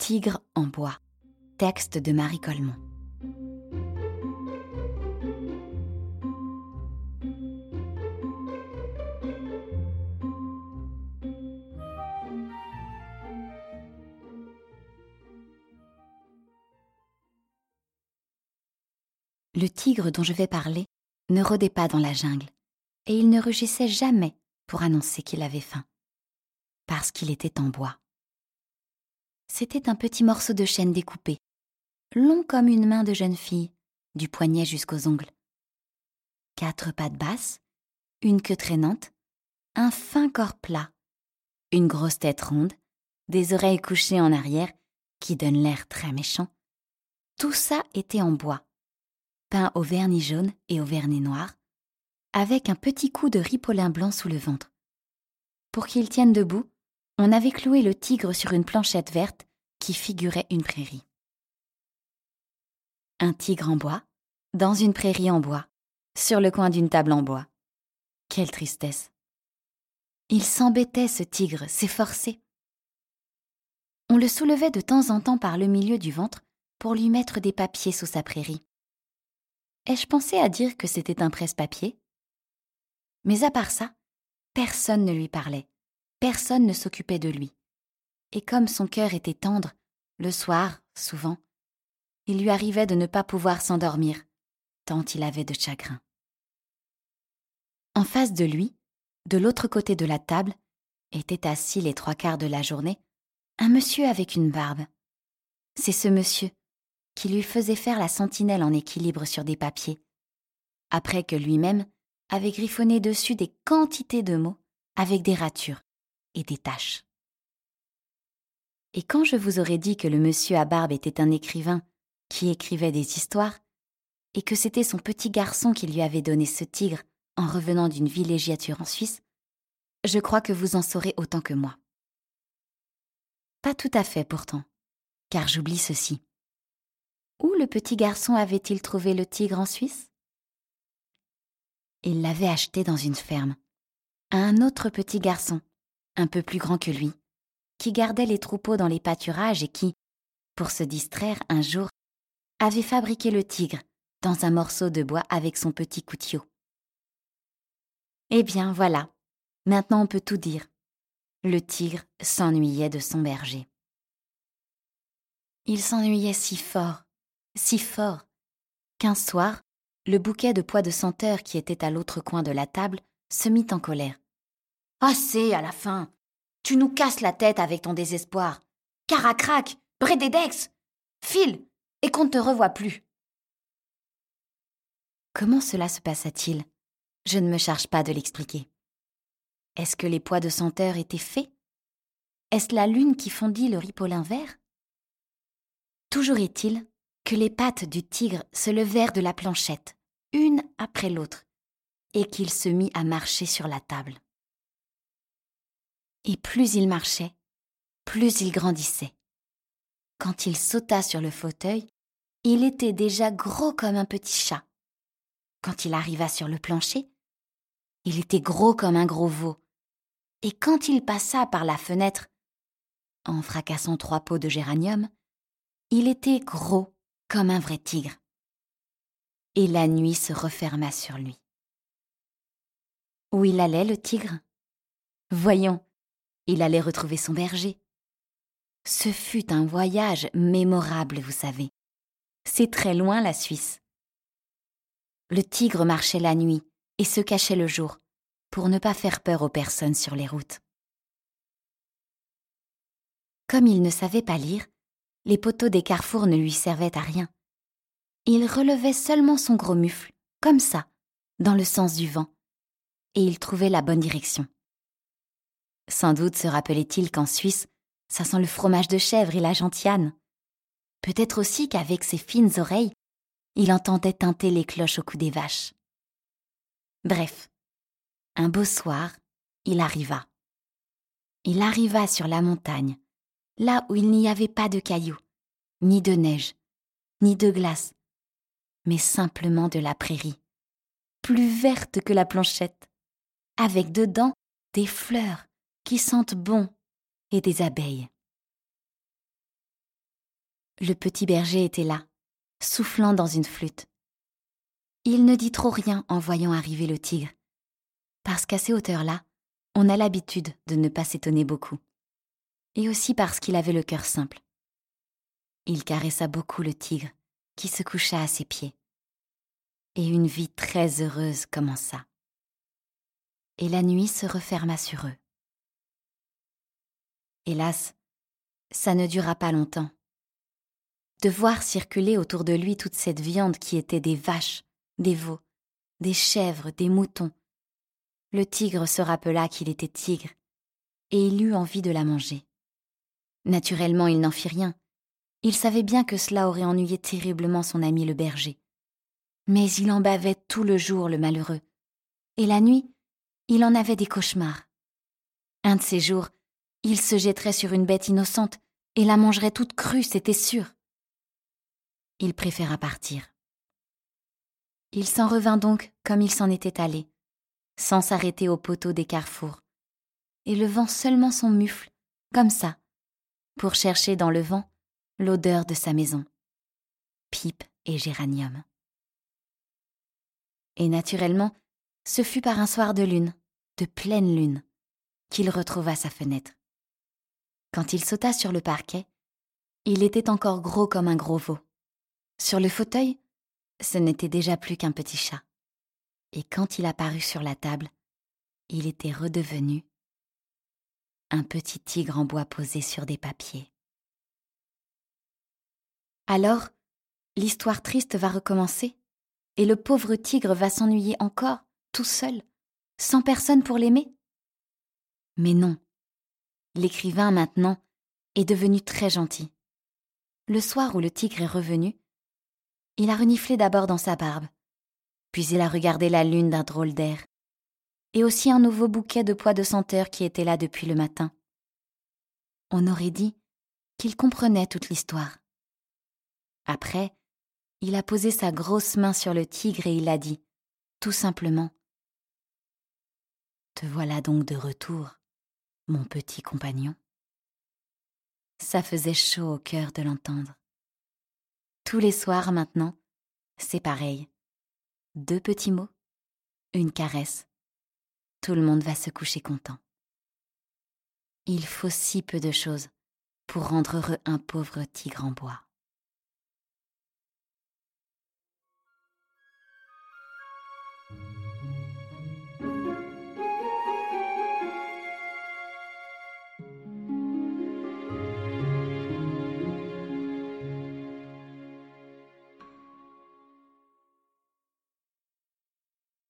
Tigre en bois. Texte de Marie Coleman. Le tigre dont je vais parler ne rôdait pas dans la jungle, et il ne rugissait jamais pour annoncer qu'il avait faim, parce qu'il était en bois. C'était un petit morceau de chêne découpé, long comme une main de jeune fille, du poignet jusqu'aux ongles. Quatre pattes basses, une queue traînante, un fin corps plat, une grosse tête ronde, des oreilles couchées en arrière qui donnent l'air très méchant. Tout ça était en bois, peint au vernis jaune et au vernis noir, avec un petit coup de ripolin blanc sous le ventre. Pour qu'il tienne debout, on avait cloué le tigre sur une planchette verte figurait une prairie. Un tigre en bois, dans une prairie en bois, sur le coin d'une table en bois. Quelle tristesse. Il s'embêtait, ce tigre, s'efforçait. On le soulevait de temps en temps par le milieu du ventre pour lui mettre des papiers sous sa prairie. Ai-je pensé à dire que c'était un presse-papier? Mais à part ça, personne ne lui parlait personne ne s'occupait de lui. Et comme son cœur était tendre, le soir, souvent, il lui arrivait de ne pas pouvoir s'endormir, tant il avait de chagrin. En face de lui, de l'autre côté de la table, était assis les trois quarts de la journée un monsieur avec une barbe. C'est ce monsieur qui lui faisait faire la sentinelle en équilibre sur des papiers, après que lui-même avait griffonné dessus des quantités de mots avec des ratures et des taches. Et quand je vous aurais dit que le monsieur à barbe était un écrivain qui écrivait des histoires, et que c'était son petit garçon qui lui avait donné ce tigre en revenant d'une villégiature en Suisse, je crois que vous en saurez autant que moi. Pas tout à fait pourtant, car j'oublie ceci. Où le petit garçon avait-il trouvé le tigre en Suisse? Il l'avait acheté dans une ferme, à un autre petit garçon, un peu plus grand que lui, qui gardait les troupeaux dans les pâturages et qui, pour se distraire un jour, avait fabriqué le tigre dans un morceau de bois avec son petit couteau. Eh bien, voilà, maintenant on peut tout dire. Le tigre s'ennuyait de son berger. Il s'ennuyait si fort, si fort, qu'un soir, le bouquet de pois de senteur qui était à l'autre coin de la table se mit en colère. Assez à la fin. Tu nous casses la tête avec ton désespoir. Caracrac, Brédédex, file, et qu'on ne te revoie plus. Comment cela se passa-t-il? Je ne me charge pas de l'expliquer. Est-ce que les pois de senteur étaient faits? Est-ce la lune qui fondit le ripolin vert? Toujours est-il que les pattes du tigre se levèrent de la planchette, une après l'autre, et qu'il se mit à marcher sur la table. Et plus il marchait, plus il grandissait. Quand il sauta sur le fauteuil, il était déjà gros comme un petit chat. Quand il arriva sur le plancher, il était gros comme un gros veau. Et quand il passa par la fenêtre, en fracassant trois pots de géranium, il était gros comme un vrai tigre. Et la nuit se referma sur lui. Où il allait, le tigre? Voyons, il allait retrouver son berger. Ce fut un voyage mémorable, vous savez. C'est très loin la Suisse. Le tigre marchait la nuit et se cachait le jour, pour ne pas faire peur aux personnes sur les routes. Comme il ne savait pas lire, les poteaux des carrefours ne lui servaient à rien. Il relevait seulement son gros mufle, comme ça, dans le sens du vent, et il trouvait la bonne direction. Sans doute se rappelait-il qu'en Suisse, ça sent le fromage de chèvre et la gentiane. Peut-être aussi qu'avec ses fines oreilles, il entendait tinter les cloches au cou des vaches. Bref, un beau soir, il arriva. Il arriva sur la montagne, là où il n'y avait pas de cailloux, ni de neige, ni de glace, mais simplement de la prairie, plus verte que la planchette, avec dedans des fleurs qui sentent bon et des abeilles. Le petit berger était là, soufflant dans une flûte. Il ne dit trop rien en voyant arriver le tigre, parce qu'à ces hauteurs-là, on a l'habitude de ne pas s'étonner beaucoup, et aussi parce qu'il avait le cœur simple. Il caressa beaucoup le tigre, qui se coucha à ses pieds. Et une vie très heureuse commença. Et la nuit se referma sur eux. Hélas, ça ne dura pas longtemps. De voir circuler autour de lui toute cette viande qui était des vaches, des veaux, des chèvres, des moutons. Le tigre se rappela qu'il était tigre, et il eut envie de la manger. Naturellement, il n'en fit rien. Il savait bien que cela aurait ennuyé terriblement son ami le berger. Mais il en bavait tout le jour, le malheureux. Et la nuit, il en avait des cauchemars. Un de ces jours, il se jetterait sur une bête innocente et la mangerait toute crue, c'était sûr. Il préféra partir. Il s'en revint donc comme il s'en était allé, sans s'arrêter au poteau des carrefours, et levant seulement son mufle, comme ça, pour chercher dans le vent l'odeur de sa maison. Pipe et géranium. Et naturellement, ce fut par un soir de lune, de pleine lune, qu'il retrouva sa fenêtre. Quand il sauta sur le parquet, il était encore gros comme un gros veau. Sur le fauteuil, ce n'était déjà plus qu'un petit chat. Et quand il apparut sur la table, il était redevenu un petit tigre en bois posé sur des papiers. Alors, l'histoire triste va recommencer, et le pauvre tigre va s'ennuyer encore, tout seul, sans personne pour l'aimer? Mais non, l'écrivain maintenant est devenu très gentil. Le soir où le tigre est revenu, il a reniflé d'abord dans sa barbe, puis il a regardé la lune d'un drôle d'air, et aussi un nouveau bouquet de pois de senteur qui était là depuis le matin. On aurait dit qu'il comprenait toute l'histoire. Après, il a posé sa grosse main sur le tigre et il a dit, tout simplement, Te voilà donc de retour, mon petit compagnon. Ça faisait chaud au cœur de l'entendre. Tous les soirs maintenant, c'est pareil. Deux petits mots, une caresse. Tout le monde va se coucher content. Il faut si peu de choses pour rendre heureux un pauvre tigre en bois.